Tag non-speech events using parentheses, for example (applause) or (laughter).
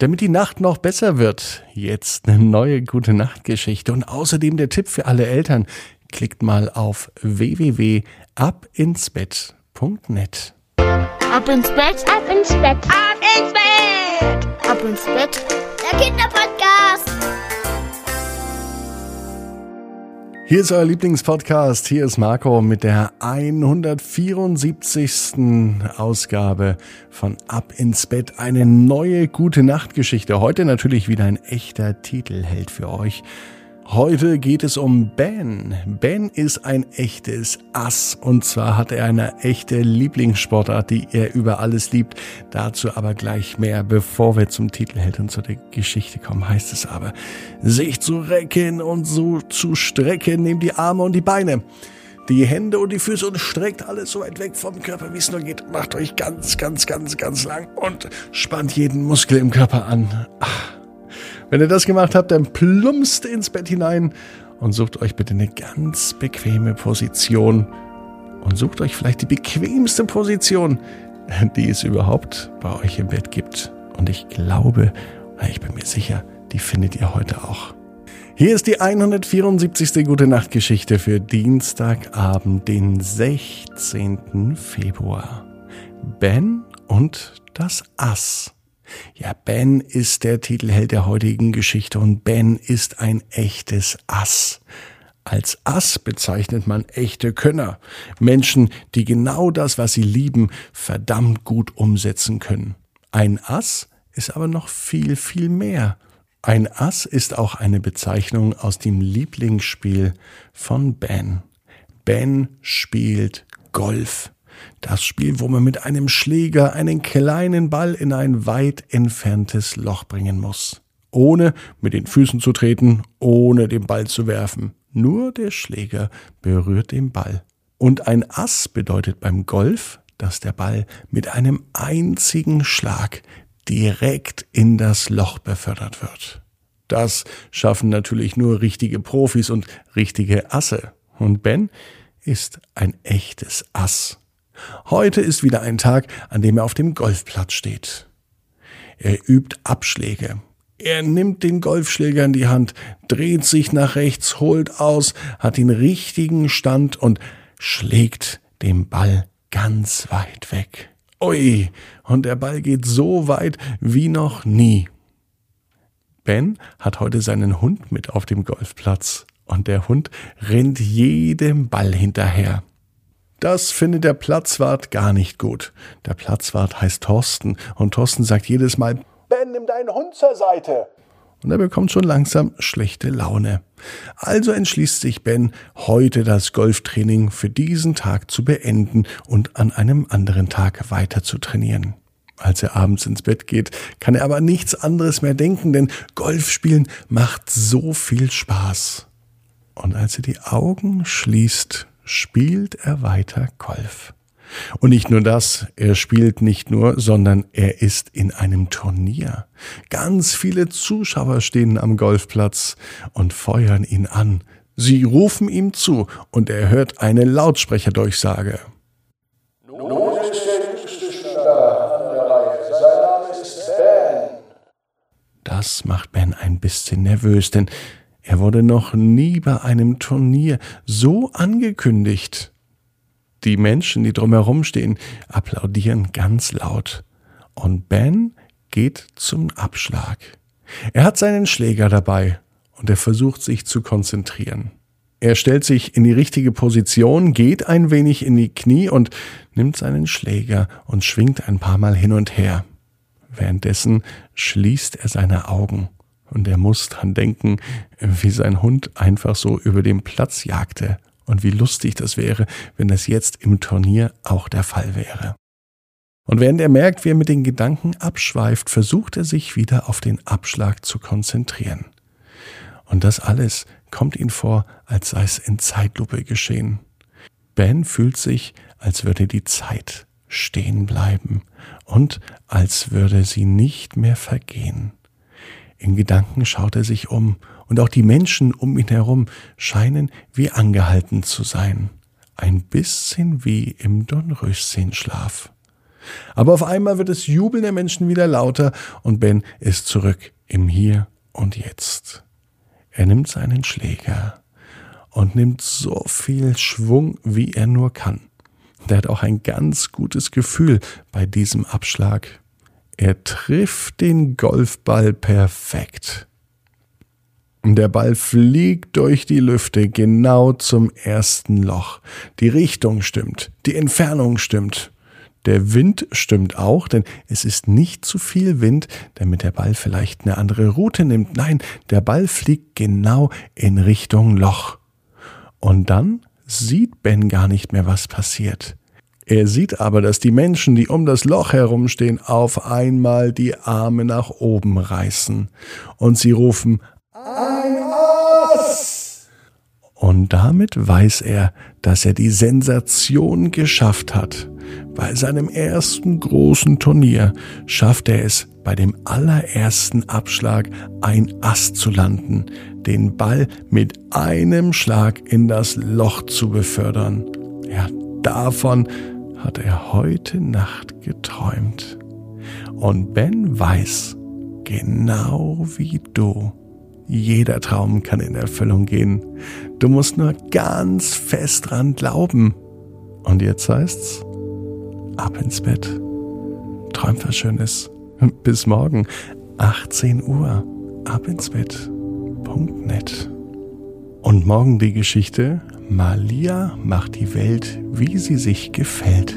Damit die Nacht noch besser wird, jetzt eine neue gute Nachtgeschichte und außerdem der Tipp für alle Eltern. Klickt mal auf www.abinsbett.net. Ab ins Bett, ab ins Bett, ab ins Bett, ab ins Bett. Der Kinderpodcast. Hier ist euer Lieblingspodcast. Hier ist Marco mit der 174. Ausgabe von Ab ins Bett. Eine neue gute Nachtgeschichte. Heute natürlich wieder ein echter Titelheld für euch. Heute geht es um Ben. Ben ist ein echtes Ass und zwar hat er eine echte Lieblingssportart, die er über alles liebt. Dazu aber gleich mehr, bevor wir zum Titelheld und zu der Geschichte kommen, heißt es aber, sich zu recken und so zu strecken, nehmt die Arme und die Beine die Hände und die Füße und streckt alles so weit weg vom Körper, wie es nur geht. Macht euch ganz, ganz, ganz, ganz lang und spannt jeden Muskel im Körper an. Ach. Wenn ihr das gemacht habt, dann plumpst ins Bett hinein und sucht euch bitte eine ganz bequeme Position und sucht euch vielleicht die bequemste Position, die es überhaupt bei euch im Bett gibt. Und ich glaube, ich bin mir sicher, die findet ihr heute auch. Hier ist die 174. Gute Nacht Geschichte für Dienstagabend, den 16. Februar. Ben und das Ass. Ja, Ben ist der Titelheld der heutigen Geschichte und Ben ist ein echtes Ass. Als Ass bezeichnet man echte Könner, Menschen, die genau das, was sie lieben, verdammt gut umsetzen können. Ein Ass ist aber noch viel, viel mehr. Ein Ass ist auch eine Bezeichnung aus dem Lieblingsspiel von Ben. Ben spielt Golf. Das Spiel, wo man mit einem Schläger einen kleinen Ball in ein weit entferntes Loch bringen muss. Ohne mit den Füßen zu treten, ohne den Ball zu werfen. Nur der Schläger berührt den Ball. Und ein Ass bedeutet beim Golf, dass der Ball mit einem einzigen Schlag direkt in das Loch befördert wird. Das schaffen natürlich nur richtige Profis und richtige Asse. Und Ben ist ein echtes Ass. Heute ist wieder ein Tag, an dem er auf dem Golfplatz steht. Er übt Abschläge. Er nimmt den Golfschläger in die Hand, dreht sich nach rechts, holt aus, hat den richtigen Stand und schlägt den Ball ganz weit weg. Ui, und der Ball geht so weit wie noch nie. Ben hat heute seinen Hund mit auf dem Golfplatz und der Hund rennt jedem Ball hinterher. Das findet der Platzwart gar nicht gut. Der Platzwart heißt Thorsten und Thorsten sagt jedes Mal, Ben, nimm deinen Hund zur Seite. Und er bekommt schon langsam schlechte Laune. Also entschließt sich Ben, heute das Golftraining für diesen Tag zu beenden und an einem anderen Tag weiter zu trainieren. Als er abends ins Bett geht, kann er aber nichts anderes mehr denken, denn Golfspielen macht so viel Spaß. Und als er die Augen schließt, spielt er weiter Golf. Und nicht nur das, er spielt nicht nur, sondern er ist in einem Turnier. Ganz viele Zuschauer stehen am Golfplatz und feuern ihn an. Sie rufen ihm zu und er hört eine Lautsprecherdurchsage. Das macht Ben ein bisschen nervös, denn er wurde noch nie bei einem Turnier so angekündigt. Die Menschen, die drumherum stehen, applaudieren ganz laut. Und Ben geht zum Abschlag. Er hat seinen Schläger dabei und er versucht sich zu konzentrieren. Er stellt sich in die richtige Position, geht ein wenig in die Knie und nimmt seinen Schläger und schwingt ein paar Mal hin und her. Währenddessen schließt er seine Augen und er muss dran denken, wie sein Hund einfach so über den Platz jagte und wie lustig das wäre, wenn das jetzt im Turnier auch der Fall wäre. Und während er merkt, wie er mit den Gedanken abschweift, versucht er sich wieder auf den Abschlag zu konzentrieren. Und das alles kommt ihm vor, als sei es in Zeitlupe geschehen. Ben fühlt sich, als würde die Zeit stehen bleiben und als würde sie nicht mehr vergehen. In Gedanken schaut er sich um, und auch die Menschen um ihn herum scheinen wie angehalten zu sein, ein bisschen wie im Dornröschenschlaf. Aber auf einmal wird das Jubeln der Menschen wieder lauter und Ben ist zurück im Hier und Jetzt. Er nimmt seinen Schläger und nimmt so viel Schwung, wie er nur kann. Der hat auch ein ganz gutes Gefühl bei diesem Abschlag. Er trifft den Golfball perfekt. Der Ball fliegt durch die Lüfte genau zum ersten Loch. Die Richtung stimmt, die Entfernung stimmt. Der Wind stimmt auch, denn es ist nicht zu viel Wind, damit der Ball vielleicht eine andere Route nimmt. Nein, der Ball fliegt genau in Richtung Loch. Und dann sieht Ben gar nicht mehr, was passiert. Er sieht aber, dass die Menschen, die um das Loch herumstehen, auf einmal die Arme nach oben reißen. Und sie rufen Ein Ass! Und damit weiß er, dass er die Sensation geschafft hat. Bei seinem ersten großen Turnier schafft er es, bei dem allerersten Abschlag ein Ass zu landen, den Ball mit einem Schlag in das Loch zu befördern. Ja, davon hat er heute Nacht geträumt. Und Ben weiß, genau wie du, jeder Traum kann in Erfüllung gehen. Du musst nur ganz fest dran glauben. Und jetzt heißt's, ab ins Bett. Träum was Schönes. (laughs) Bis morgen, 18 Uhr. Ab ins Bett. Punkt net. Und morgen die Geschichte, Malia macht die Welt, wie sie sich gefällt.